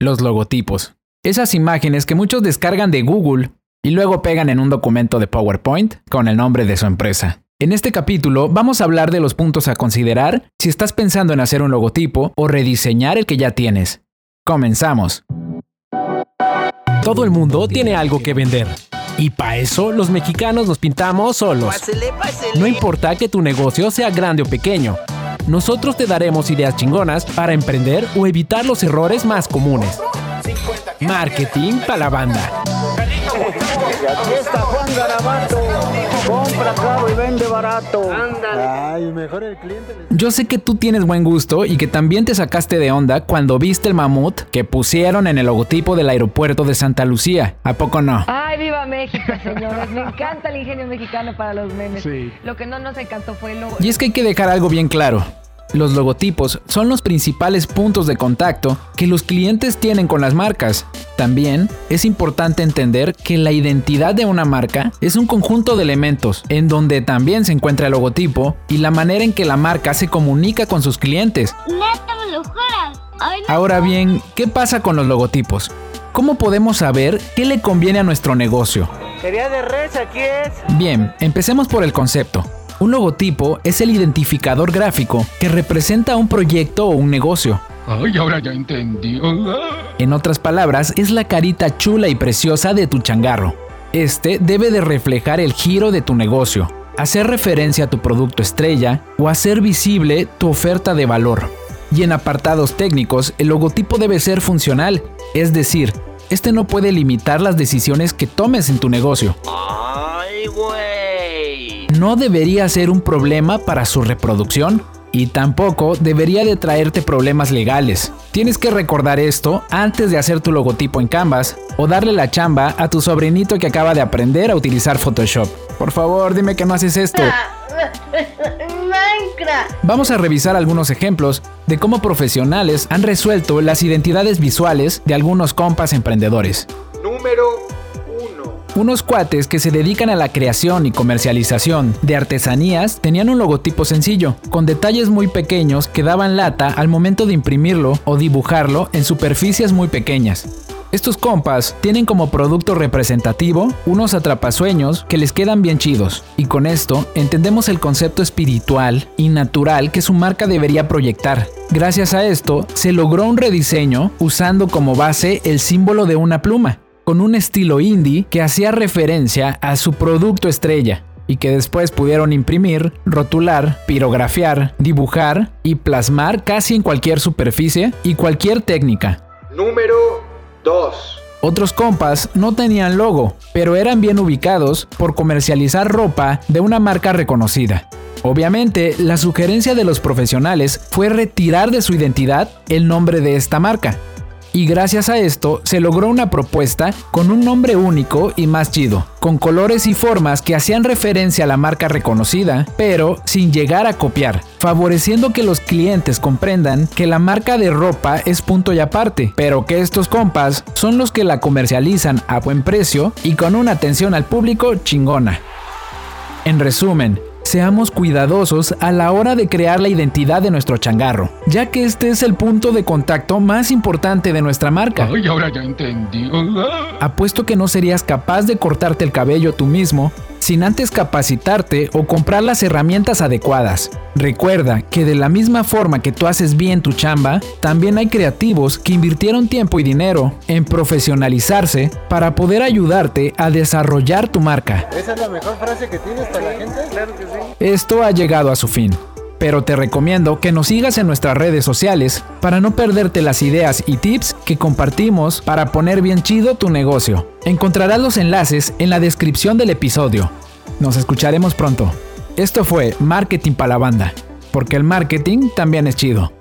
los logotipos. Esas imágenes que muchos descargan de Google y luego pegan en un documento de PowerPoint con el nombre de su empresa. En este capítulo vamos a hablar de los puntos a considerar si estás pensando en hacer un logotipo o rediseñar el que ya tienes. Comenzamos. Todo el mundo tiene algo que vender. Y para eso los mexicanos nos pintamos solos. No importa que tu negocio sea grande o pequeño. Nosotros te daremos ideas chingonas para emprender o evitar los errores más comunes. Marketing para la banda. Aquí está Juan. Compra caro y vende barato. Ay, mejor el cliente. Yo sé que tú tienes buen gusto y que también te sacaste de onda cuando viste el mamut que pusieron en el logotipo del aeropuerto de Santa Lucía. ¿A poco no? Ay, viva México, señores. Me encanta el ingenio mexicano para los memes. Lo que no nos encantó fue el logo. Y es que hay que dejar algo bien claro. Los logotipos son los principales puntos de contacto que los clientes tienen con las marcas. También es importante entender que la identidad de una marca es un conjunto de elementos en donde también se encuentra el logotipo y la manera en que la marca se comunica con sus clientes. Ahora bien, ¿qué pasa con los logotipos? ¿Cómo podemos saber qué le conviene a nuestro negocio? Quería de res, aquí es. Bien, empecemos por el concepto. Un logotipo es el identificador gráfico que representa un proyecto o un negocio. Ay, ahora ya entendí. En otras palabras, es la carita chula y preciosa de tu changarro. Este debe de reflejar el giro de tu negocio, hacer referencia a tu producto estrella o hacer visible tu oferta de valor. Y en apartados técnicos, el logotipo debe ser funcional, es decir, este no puede limitar las decisiones que tomes en tu negocio. Ay, güey. No debería ser un problema para su reproducción y tampoco debería de traerte problemas legales. Tienes que recordar esto antes de hacer tu logotipo en Canvas o darle la chamba a tu sobrinito que acaba de aprender a utilizar Photoshop. Por favor, dime que no haces esto. Minecraft. Vamos a revisar algunos ejemplos de cómo profesionales han resuelto las identidades visuales de algunos compas emprendedores. Número 1. Unos cuates que se dedican a la creación y comercialización de artesanías tenían un logotipo sencillo, con detalles muy pequeños que daban lata al momento de imprimirlo o dibujarlo en superficies muy pequeñas. Estos compas tienen como producto representativo unos atrapasueños que les quedan bien chidos, y con esto entendemos el concepto espiritual y natural que su marca debería proyectar. Gracias a esto, se logró un rediseño usando como base el símbolo de una pluma, con un estilo indie que hacía referencia a su producto estrella y que después pudieron imprimir, rotular, pirografiar, dibujar y plasmar casi en cualquier superficie y cualquier técnica. Número 2. Otros compas no tenían logo, pero eran bien ubicados por comercializar ropa de una marca reconocida. Obviamente, la sugerencia de los profesionales fue retirar de su identidad el nombre de esta marca. Y gracias a esto se logró una propuesta con un nombre único y más chido, con colores y formas que hacían referencia a la marca reconocida, pero sin llegar a copiar, favoreciendo que los clientes comprendan que la marca de ropa es punto y aparte, pero que estos compas son los que la comercializan a buen precio y con una atención al público chingona. En resumen, seamos cuidadosos a la hora de crear la identidad de nuestro changarro, ya que este es el punto de contacto más importante de nuestra marca. Ay, ahora ya entendí. Apuesto que no serías capaz de cortarte el cabello tú mismo sin antes capacitarte o comprar las herramientas adecuadas. Recuerda que de la misma forma que tú haces bien tu chamba, también hay creativos que invirtieron tiempo y dinero en profesionalizarse para poder ayudarte a desarrollar tu marca. ¿Esa es la mejor frase que tienes para la gente? Claro que sí. Esto ha llegado a su fin. Pero te recomiendo que nos sigas en nuestras redes sociales para no perderte las ideas y tips que compartimos para poner bien chido tu negocio. Encontrarás los enlaces en la descripción del episodio. Nos escucharemos pronto. Esto fue Marketing para la banda, porque el marketing también es chido.